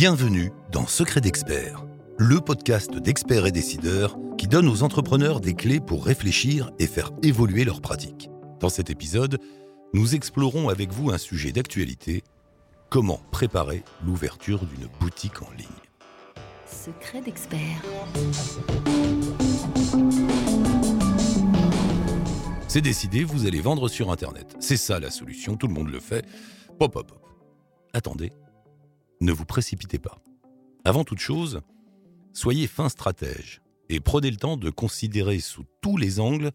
Bienvenue dans Secret d'Expert, le podcast d'experts et décideurs qui donne aux entrepreneurs des clés pour réfléchir et faire évoluer leurs pratiques. Dans cet épisode, nous explorons avec vous un sujet d'actualité, comment préparer l'ouverture d'une boutique en ligne. Secret d'Expert. C'est décidé, vous allez vendre sur Internet. C'est ça la solution, tout le monde le fait. Pop, pop, pop. Attendez, ne vous précipitez pas. Avant toute chose, soyez fin stratège et prenez le temps de considérer sous tous les angles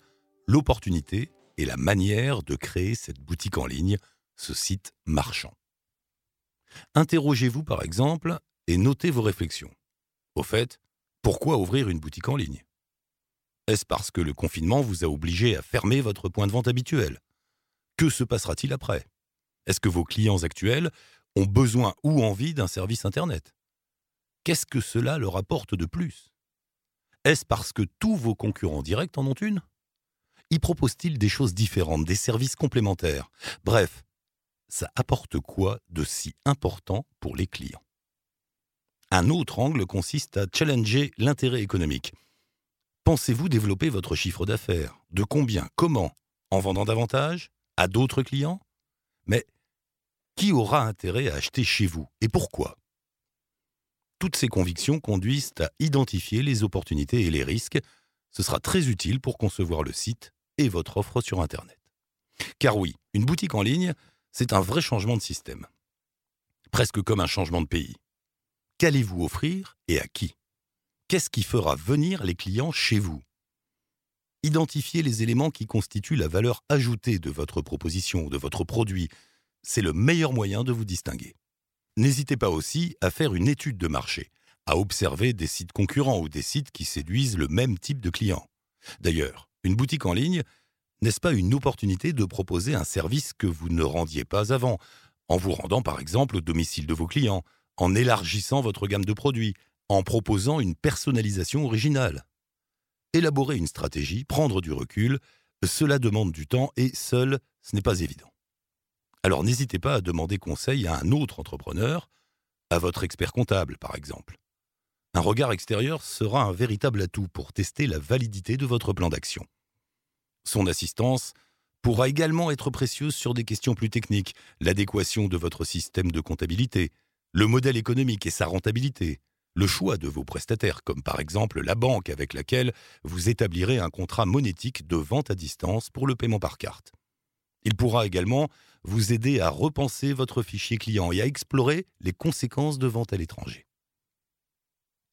l'opportunité et la manière de créer cette boutique en ligne, ce site marchand. Interrogez-vous par exemple et notez vos réflexions. Au fait, pourquoi ouvrir une boutique en ligne? Est-ce parce que le confinement vous a obligé à fermer votre point de vente habituel? Que se passera-t-il après? Est-ce que vos clients actuels ont besoin ou envie d'un service Internet. Qu'est-ce que cela leur apporte de plus? Est-ce parce que tous vos concurrents directs en ont une? Y proposent-ils des choses différentes, des services complémentaires? Bref, ça apporte quoi de si important pour les clients? Un autre angle consiste à challenger l'intérêt économique. Pensez-vous développer votre chiffre d'affaires? De combien? Comment? En vendant davantage? À d'autres clients? Mais qui aura intérêt à acheter chez vous et pourquoi? Toutes ces convictions conduisent à identifier les opportunités et les risques. Ce sera très utile pour concevoir le site et votre offre sur Internet. Car oui, une boutique en ligne, c'est un vrai changement de système. Presque comme un changement de pays. Qu'allez-vous offrir et à qui? Qu'est-ce qui fera venir les clients chez vous? Identifiez les éléments qui constituent la valeur ajoutée de votre proposition, de votre produit, c'est le meilleur moyen de vous distinguer. N'hésitez pas aussi à faire une étude de marché, à observer des sites concurrents ou des sites qui séduisent le même type de clients. D'ailleurs, une boutique en ligne, n'est-ce pas une opportunité de proposer un service que vous ne rendiez pas avant, en vous rendant par exemple au domicile de vos clients, en élargissant votre gamme de produits, en proposant une personnalisation originale? Élaborer une stratégie, prendre du recul, cela demande du temps et seul, ce n'est pas évident. Alors n'hésitez pas à demander conseil à un autre entrepreneur, à votre expert comptable par exemple. Un regard extérieur sera un véritable atout pour tester la validité de votre plan d'action. Son assistance pourra également être précieuse sur des questions plus techniques, l'adéquation de votre système de comptabilité, le modèle économique et sa rentabilité, le choix de vos prestataires, comme par exemple la banque avec laquelle vous établirez un contrat monétique de vente à distance pour le paiement par carte. Il pourra également vous aider à repenser votre fichier client et à explorer les conséquences de vente à l'étranger.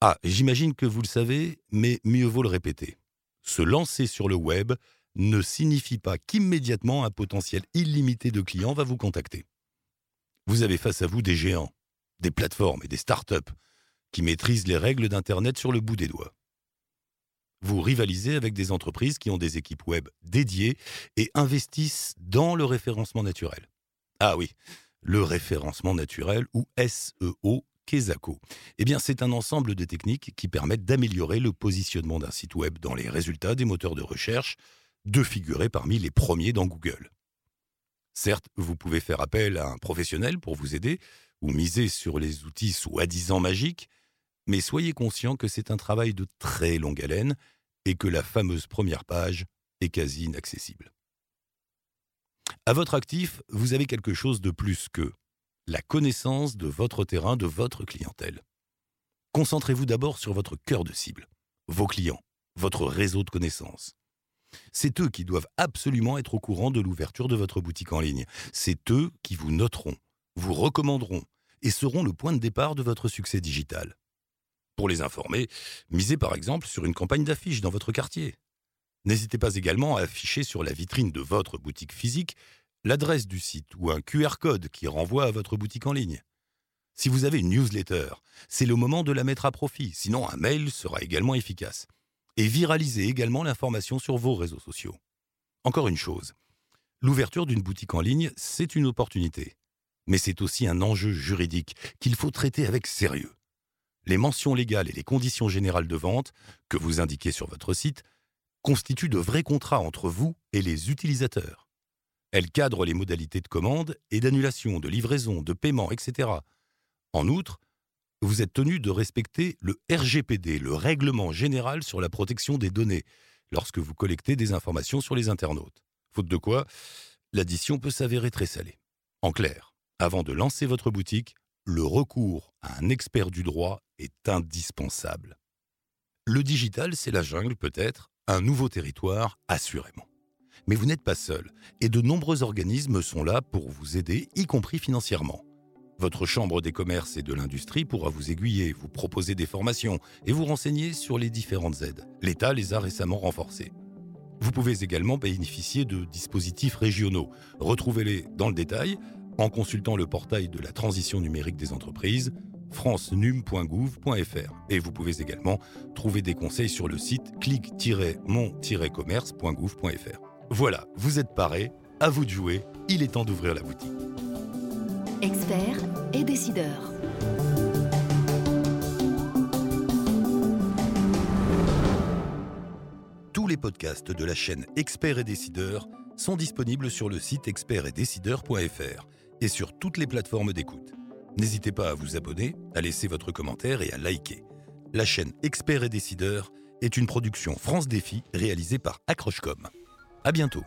Ah, j'imagine que vous le savez, mais mieux vaut le répéter. Se lancer sur le web ne signifie pas qu'immédiatement un potentiel illimité de clients va vous contacter. Vous avez face à vous des géants, des plateformes et des start-up qui maîtrisent les règles d'Internet sur le bout des doigts vous rivalisez avec des entreprises qui ont des équipes web dédiées et investissent dans le référencement naturel. Ah oui, le référencement naturel ou SEO Kesako. Eh bien, c'est un ensemble de techniques qui permettent d'améliorer le positionnement d'un site web dans les résultats des moteurs de recherche, de figurer parmi les premiers dans Google. Certes, vous pouvez faire appel à un professionnel pour vous aider ou miser sur les outils soi-disant magiques, mais soyez conscient que c'est un travail de très longue haleine et que la fameuse première page est quasi inaccessible. À votre actif, vous avez quelque chose de plus que la connaissance de votre terrain, de votre clientèle. Concentrez-vous d'abord sur votre cœur de cible, vos clients, votre réseau de connaissances. C'est eux qui doivent absolument être au courant de l'ouverture de votre boutique en ligne. C'est eux qui vous noteront, vous recommanderont et seront le point de départ de votre succès digital. Pour les informer, misez par exemple sur une campagne d'affiches dans votre quartier. N'hésitez pas également à afficher sur la vitrine de votre boutique physique l'adresse du site ou un QR code qui renvoie à votre boutique en ligne. Si vous avez une newsletter, c'est le moment de la mettre à profit, sinon un mail sera également efficace. Et viralisez également l'information sur vos réseaux sociaux. Encore une chose, l'ouverture d'une boutique en ligne, c'est une opportunité, mais c'est aussi un enjeu juridique qu'il faut traiter avec sérieux les mentions légales et les conditions générales de vente que vous indiquez sur votre site constituent de vrais contrats entre vous et les utilisateurs. Elles cadrent les modalités de commande et d'annulation, de livraison, de paiement, etc. En outre, vous êtes tenu de respecter le RGPD, le Règlement général sur la protection des données, lorsque vous collectez des informations sur les internautes. Faute de quoi, l'addition peut s'avérer très salée. En clair, avant de lancer votre boutique, le recours à un expert du droit est indispensable. Le digital, c'est la jungle peut-être, un nouveau territoire, assurément. Mais vous n'êtes pas seul, et de nombreux organismes sont là pour vous aider, y compris financièrement. Votre chambre des commerces et de l'industrie pourra vous aiguiller, vous proposer des formations et vous renseigner sur les différentes aides. L'État les a récemment renforcées. Vous pouvez également bénéficier de dispositifs régionaux. Retrouvez-les dans le détail en consultant le portail de la transition numérique des entreprises francenum.gouv.fr. Et vous pouvez également trouver des conseils sur le site clic-mon-commerce.gouv.fr. Voilà, vous êtes parés, à vous de jouer, il est temps d'ouvrir la boutique. Experts et décideurs. Tous les podcasts de la chaîne Experts et décideurs sont disponibles sur le site expertsetdecideurs.fr et sur toutes les plateformes d'écoute. N'hésitez pas à vous abonner, à laisser votre commentaire et à liker. La chaîne Experts et décideurs est une production France Défi réalisée par Accrochecom. À bientôt.